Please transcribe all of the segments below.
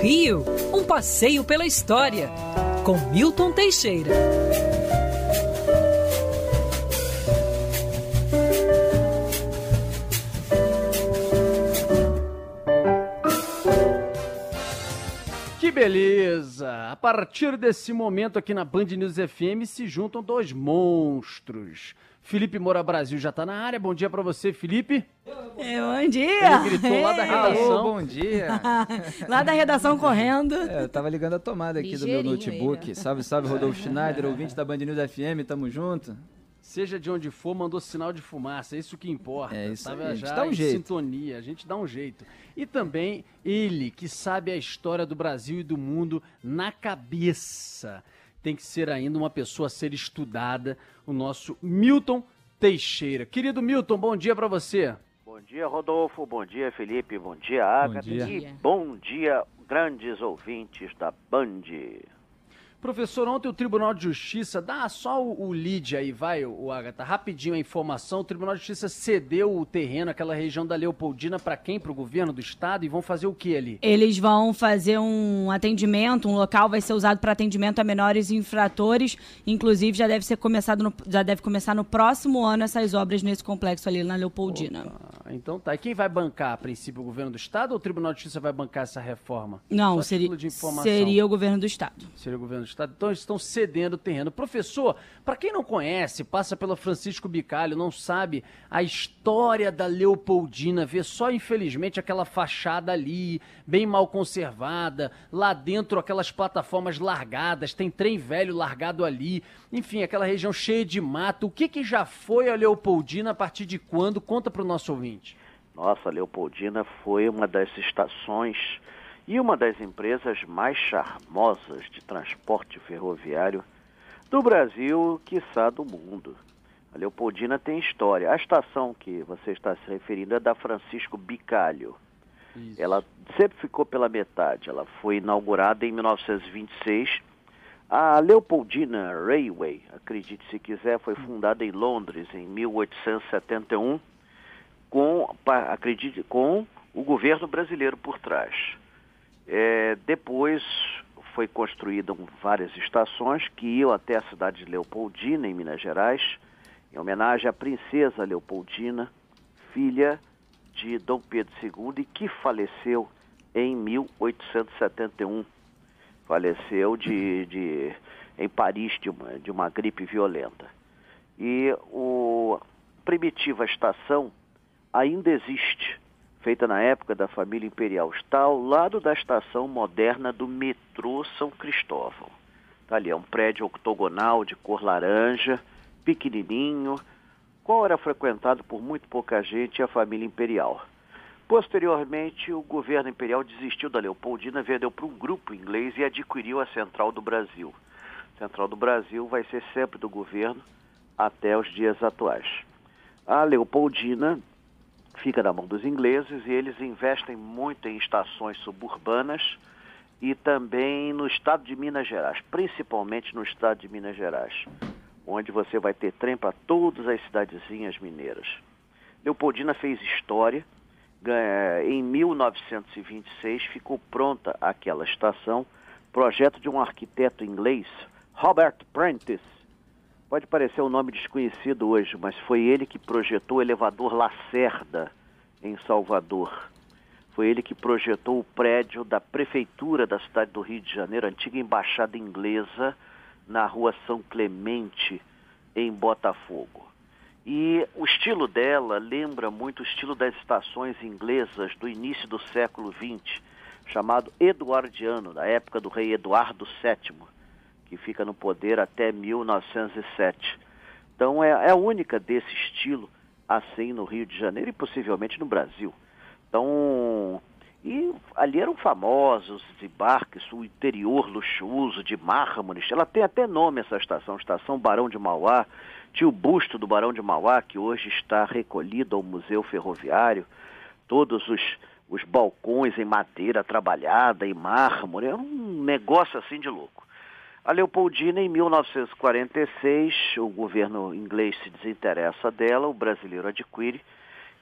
Rio, um passeio pela história, com Milton Teixeira. Que beleza! A partir desse momento aqui na Band News FM se juntam dois monstros. Felipe Moura Brasil já tá na área. Bom dia para você, Felipe. É, bom dia! Ele gritou lá da redação. Alô, bom dia! lá da redação correndo. É, eu tava ligando a tomada aqui do meu notebook. Salve, salve, Rodolfo Schneider, ouvinte da Band News FM, tamo junto. Seja de onde for, mandou sinal de fumaça, é isso que importa. É isso Tava aí, a gente já dá um jeito. sintonia, a gente dá um jeito. E também ele, que sabe a história do Brasil e do mundo na cabeça. Tem que ser ainda uma pessoa a ser estudada, o nosso Milton Teixeira. Querido Milton, bom dia para você. Bom dia, Rodolfo. Bom dia, Felipe. Bom dia, Agatha. dia. E bom dia, grandes ouvintes da Band. Professor, ontem o Tribunal de Justiça, dá só o, o lead aí, vai, o Agatha, rapidinho a informação. O Tribunal de Justiça cedeu o terreno, aquela região da Leopoldina, para quem? Para o governo do estado? E vão fazer o que ali? Eles vão fazer um atendimento, um local vai ser usado para atendimento a menores infratores. Inclusive, já deve ser começado no, já deve começar no próximo ano essas obras nesse complexo ali na Leopoldina. Ah, então tá. E quem vai bancar, a princípio, o governo do estado ou o Tribunal de Justiça vai bancar essa reforma? Não, seria, seria o governo do estado. Seria o governo do estado. Então eles estão cedendo o terreno. Professor, para quem não conhece, passa pela Francisco Bicalho, não sabe a história da Leopoldina, vê só infelizmente aquela fachada ali, bem mal conservada, lá dentro aquelas plataformas largadas, tem trem velho largado ali, enfim, aquela região cheia de mato. O que, que já foi a Leopoldina a partir de quando? Conta para o nosso ouvinte. Nossa, Leopoldina foi uma das estações e uma das empresas mais charmosas de transporte ferroviário do Brasil, quiçá do mundo. A Leopoldina tem história. A estação que você está se referindo é da Francisco Bicalho. Isso. Ela sempre ficou pela metade. Ela foi inaugurada em 1926. A Leopoldina Railway, acredite se quiser, foi fundada em Londres em 1871 com, acredite, com o governo brasileiro por trás. É, depois foi construídas várias estações que iam até a cidade de Leopoldina, em Minas Gerais, em homenagem à princesa Leopoldina, filha de Dom Pedro II e que faleceu em 1871. Faleceu de, de, em Paris de uma, de uma gripe violenta. E a primitiva estação ainda existe, feita na época da família imperial. Está ao lado da estação moderna do metrô São Cristóvão. Está ali, é um prédio octogonal de cor laranja, pequenininho, qual era frequentado por muito pouca gente e a família imperial. Posteriormente, o governo imperial desistiu da Leopoldina, vendeu para um grupo inglês e adquiriu a Central do Brasil. Central do Brasil vai ser sempre do governo até os dias atuais. A Leopoldina fica na mão dos ingleses e eles investem muito em estações suburbanas e também no estado de Minas Gerais, principalmente no estado de Minas Gerais, onde você vai ter trem para todas as cidadezinhas mineiras. Leopoldina fez história. ganha- Em 1926 ficou pronta aquela estação, projeto de um arquiteto inglês, Robert Prentice. Pode parecer um nome desconhecido hoje, mas foi ele que projetou o elevador Lacerda em Salvador. Foi ele que projetou o prédio da prefeitura da cidade do Rio de Janeiro, antiga embaixada inglesa, na rua São Clemente, em Botafogo. E o estilo dela lembra muito o estilo das estações inglesas do início do século XX, chamado Eduardiano, da época do rei Eduardo VII, que fica no poder até 1907. Então é, é a única desse estilo assim no Rio de Janeiro e possivelmente no Brasil. Então, e ali eram famosos desembarques, o interior luxuoso de mármores. Ela tem até nome essa estação, Estação Barão de Mauá. Tinha o busto do Barão de Mauá, que hoje está recolhido ao Museu Ferroviário. Todos os, os balcões em madeira trabalhada, em mármore. É um negócio assim de louco. A Leopoldina, em 1946, o governo inglês se desinteressa dela, o brasileiro adquire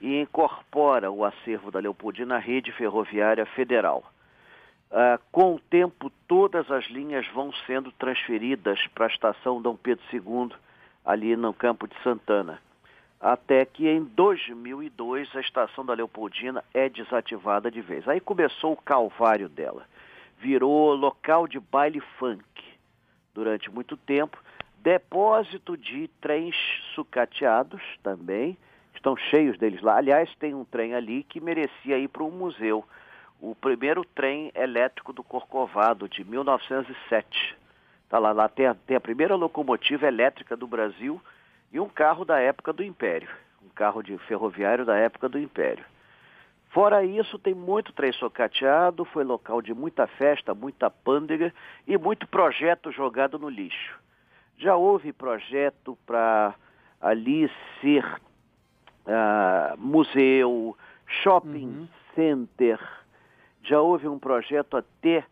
e incorpora o acervo da Leopoldina à rede ferroviária federal. Uh, com o tempo, todas as linhas vão sendo transferidas para a estação Dom Pedro II, ali no campo de Santana. Até que em 2002 a estação da Leopoldina é desativada de vez. Aí começou o calvário dela. Virou local de baile funk durante muito tempo. Depósito de trens sucateados também. Estão cheios deles lá. Aliás, tem um trem ali que merecia ir para um museu o primeiro trem elétrico do Corcovado, de 1907. Tá lá, lá tem a, tem a primeira locomotiva elétrica do Brasil e um carro da época do Império, um carro de ferroviário da época do Império. Fora isso, tem muito trem socateado, foi local de muita festa, muita pândega e muito projeto jogado no lixo. Já houve projeto para ali ser uh, museu, shopping uhum. center, já houve um projeto até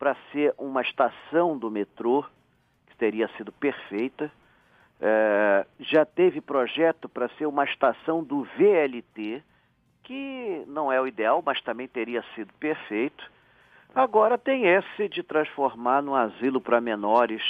para ser uma estação do metrô, que teria sido perfeita. É, já teve projeto para ser uma estação do VLT, que não é o ideal, mas também teria sido perfeito. Agora tem esse de transformar num asilo para menores.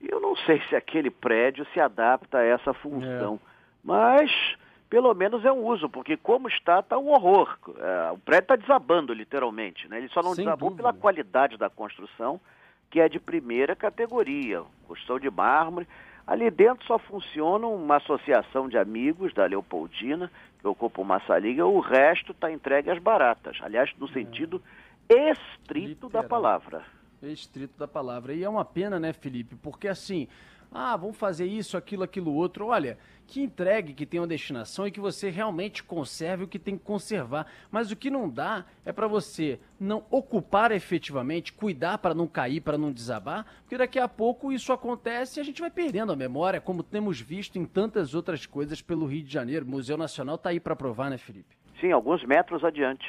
Eu não sei se aquele prédio se adapta a essa função, é. mas pelo menos é um uso, porque como está, está um horror. É, o prédio está desabando, literalmente. Né? Ele só não Sem desabou dúvida. pela qualidade da construção, que é de primeira categoria. Construção de mármore. Ali dentro só funciona uma associação de amigos da Leopoldina, que ocupa uma saliga, o resto está entregue às baratas. Aliás, no é. sentido estrito Literal. da palavra. Estrito da palavra. E é uma pena, né, Felipe? Porque assim, ah, vamos fazer isso, aquilo, aquilo outro. Olha, que entregue, que tenha uma destinação e que você realmente conserve o que tem que conservar. Mas o que não dá é para você não ocupar efetivamente, cuidar para não cair, para não desabar, porque daqui a pouco isso acontece e a gente vai perdendo a memória, como temos visto em tantas outras coisas pelo Rio de Janeiro. O Museu Nacional está aí para provar, né, Felipe? Sim, alguns metros adiante.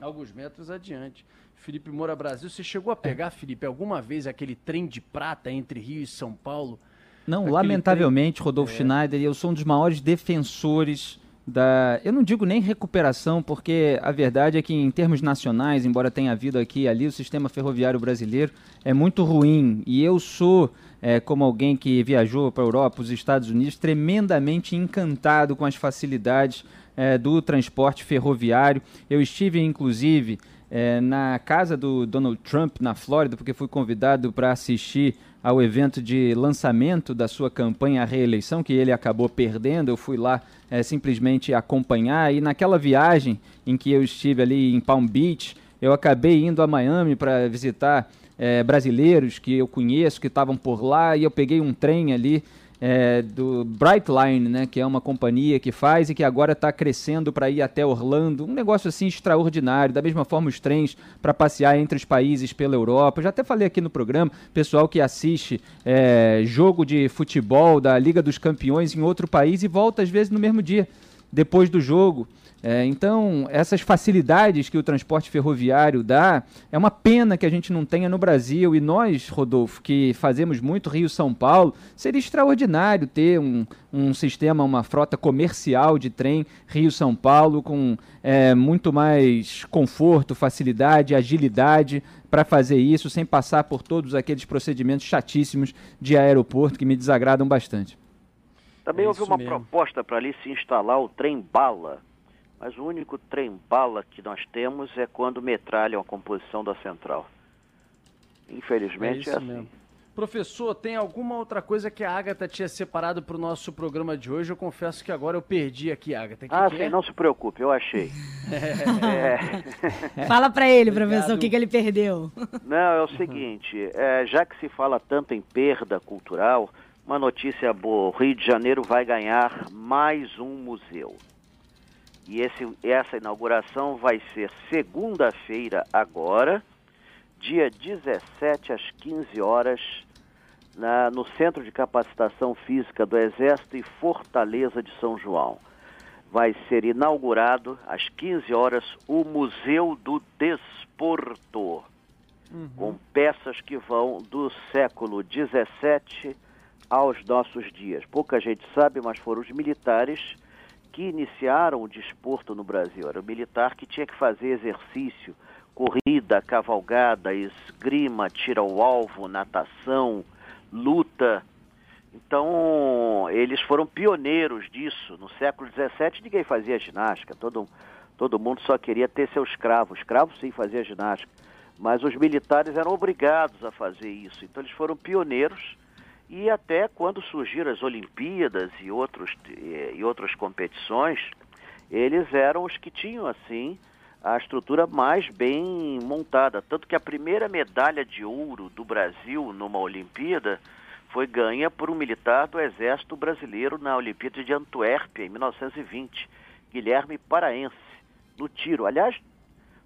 Alguns metros adiante. Felipe Moura Brasil, você chegou a pegar, Felipe, alguma vez aquele trem de prata entre Rio e São Paulo? Não, Aquele lamentavelmente, trem... Rodolfo é. Schneider, eu sou um dos maiores defensores da. Eu não digo nem recuperação, porque a verdade é que, em termos nacionais, embora tenha havido aqui e ali, o sistema ferroviário brasileiro é muito ruim. E eu sou, é, como alguém que viajou para a Europa, os Estados Unidos, tremendamente encantado com as facilidades é, do transporte ferroviário. Eu estive, inclusive. É, na casa do Donald Trump, na Flórida, porque fui convidado para assistir ao evento de lançamento da sua campanha à reeleição, que ele acabou perdendo. Eu fui lá é, simplesmente acompanhar. E naquela viagem em que eu estive ali em Palm Beach, eu acabei indo a Miami para visitar é, brasileiros que eu conheço, que estavam por lá, e eu peguei um trem ali é, do Brightline, né, que é uma companhia que faz e que agora está crescendo para ir até Orlando. Um negócio assim extraordinário. Da mesma forma, os trens para passear entre os países pela Europa. Eu já até falei aqui no programa, pessoal que assiste é, jogo de futebol da Liga dos Campeões em outro país e volta às vezes no mesmo dia, depois do jogo. É, então, essas facilidades que o transporte ferroviário dá, é uma pena que a gente não tenha no Brasil. E nós, Rodolfo, que fazemos muito Rio-São Paulo, seria extraordinário ter um, um sistema, uma frota comercial de trem Rio-São Paulo com é, muito mais conforto, facilidade, agilidade para fazer isso, sem passar por todos aqueles procedimentos chatíssimos de aeroporto que me desagradam bastante. Também é houve uma mesmo. proposta para ali se instalar o trem bala mas o único trem-bala que nós temos é quando metralham a composição da central. Infelizmente é, é assim. Mesmo. Professor, tem alguma outra coisa que a Agatha tinha separado para o nosso programa de hoje? Eu confesso que agora eu perdi aqui, Agatha. Que ah, que sim, é? não se preocupe, eu achei. é. Fala para ele, professor, o que, que ele perdeu. Não, é o seguinte, é, já que se fala tanto em perda cultural, uma notícia boa, o Rio de Janeiro vai ganhar mais um museu. E esse, essa inauguração vai ser segunda-feira agora, dia 17 às 15 horas, na, no Centro de Capacitação Física do Exército e Fortaleza de São João. Vai ser inaugurado às 15 horas o Museu do Desporto, uhum. com peças que vão do século 17 aos nossos dias. Pouca gente sabe, mas foram os militares que iniciaram o desporto no Brasil. Era o militar que tinha que fazer exercício, corrida, cavalgada, esgrima, tiro ao alvo, natação, luta. Então, eles foram pioneiros disso. No século XVII, ninguém fazia ginástica. Todo, todo mundo só queria ter seus escravos. Escravos, sim, fazia ginástica. Mas os militares eram obrigados a fazer isso. Então, eles foram pioneiros. E até quando surgiram as Olimpíadas e, outros, e outras competições, eles eram os que tinham, assim, a estrutura mais bem montada. Tanto que a primeira medalha de ouro do Brasil numa Olimpíada foi ganha por um militar do Exército Brasileiro na Olimpíada de Antuérpia, em 1920, Guilherme Paraense, no tiro. Aliás,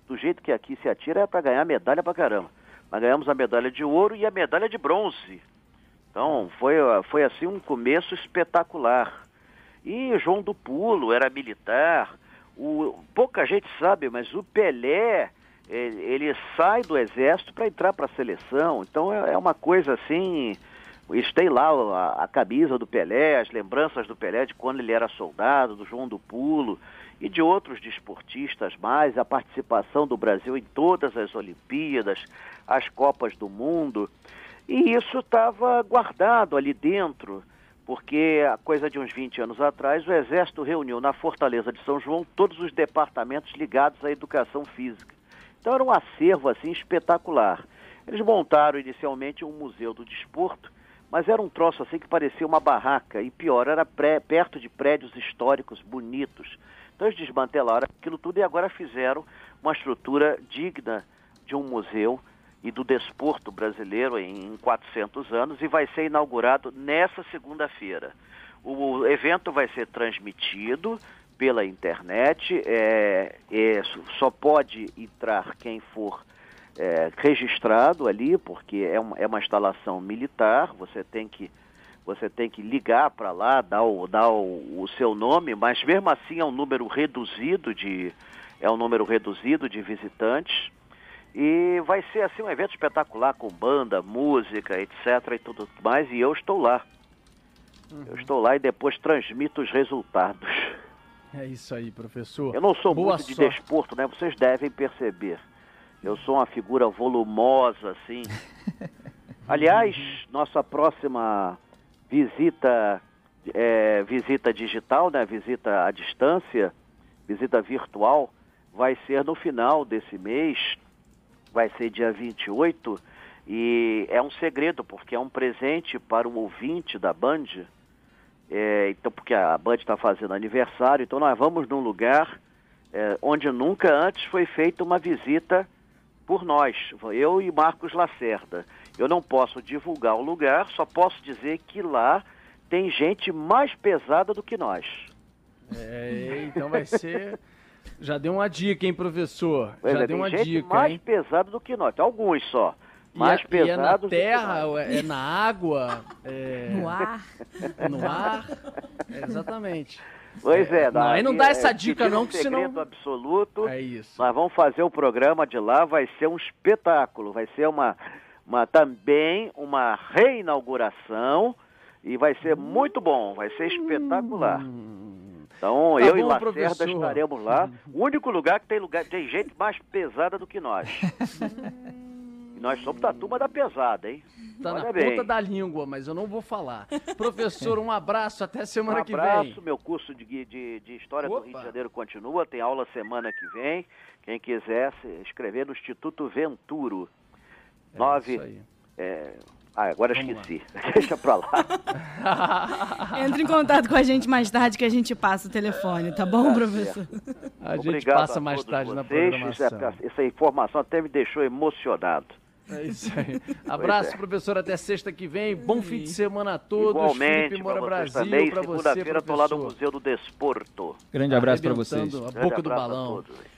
do jeito que aqui se atira é para ganhar medalha para caramba. Mas ganhamos a medalha de ouro e a medalha de bronze. Então, foi, foi assim um começo espetacular. E João do Pulo era militar. O, pouca gente sabe, mas o Pelé, ele, ele sai do exército para entrar para a seleção. Então, é, é uma coisa assim tem lá a, a, camisa do Pelé, as lembranças do Pelé de quando ele era soldado, do João do Pulo e de outros desportistas mais, a participação do Brasil em todas as Olimpíadas, as Copas do Mundo. Isso estava guardado ali dentro, porque a coisa de uns 20 anos atrás, o Exército reuniu na Fortaleza de São João todos os departamentos ligados à educação física. Então era um acervo assim espetacular. Eles montaram inicialmente um museu do desporto, mas era um troço assim que parecia uma barraca, e pior, era pré, perto de prédios históricos bonitos. Então eles desmantelaram aquilo tudo e agora fizeram uma estrutura digna de um museu e do desporto brasileiro em 400 anos e vai ser inaugurado nessa segunda-feira. O evento vai ser transmitido pela internet, é, é, só pode entrar quem for é, registrado ali, porque é uma, é uma instalação militar, você tem que, você tem que ligar para lá, dar, o, dar o, o, seu nome, mas mesmo assim é um número reduzido de, é um número reduzido de visitantes. E vai ser assim um evento espetacular com banda, música, etc. e tudo mais, e eu estou lá. Uhum. Eu estou lá e depois transmito os resultados. É isso aí, professor. Eu não sou Boa muito sorte. de desporto, né? Vocês devem perceber. Eu sou uma figura volumosa, assim. Aliás, nossa próxima visita, é, visita digital, né? Visita à distância, visita virtual, vai ser no final desse mês, vai ser dia 28, e é um segredo, porque é um presente para o ouvinte da Band. É, então, porque a Band está fazendo aniversário, então nós vamos num lugar é, onde nunca antes foi feita uma visita por nós, eu e Marcos Lacerda. Eu não posso divulgar o lugar, só posso dizer que lá tem gente mais pesada do que nós. É, então vai ser. Já deu uma dica, hein, professor? Pois Já é, deu uma gente dica. mais hein? pesado do que nós. Tem alguns só. Mais e, pesados. E é na terra, é na água, é... no ar. No ar. É, exatamente. Pois é, não, aí não dá essa é, dica não, que segredo senão... absoluto. É isso. Nós vamos fazer o programa de lá, vai ser um espetáculo, vai ser uma, uma também uma reinauguração e vai ser muito bom, vai ser espetacular. Então, tá eu bom, e Lacerda professor. estaremos lá. O único lugar que tem lugar, tem gente mais pesada do que nós. e nós somos da turma da pesada, hein? Tá Olha na bem. ponta da língua, mas eu não vou falar. Professor, um abraço, até semana um que abraço, vem. Um abraço, meu curso de, de, de História Opa. do Rio de Janeiro continua, tem aula semana que vem. Quem quiser se inscrever no Instituto Venturo. É 9, ah, agora Vamos esqueci. Deixa pra lá. Entre em contato com a gente mais tarde que a gente passa o telefone, tá bom, professor? A gente Obrigado passa a mais todos tarde na vocês. programação. Essa, essa informação até me deixou emocionado. É isso aí. Abraço, é. professor, até sexta que vem. Bom fim de semana a todos. Igualmente, Felipe pra Moura vocês Brasil, também. Segunda-feira tô lá no. Museu do Desporto. Grande abraço para vocês. A boca do balão. todos.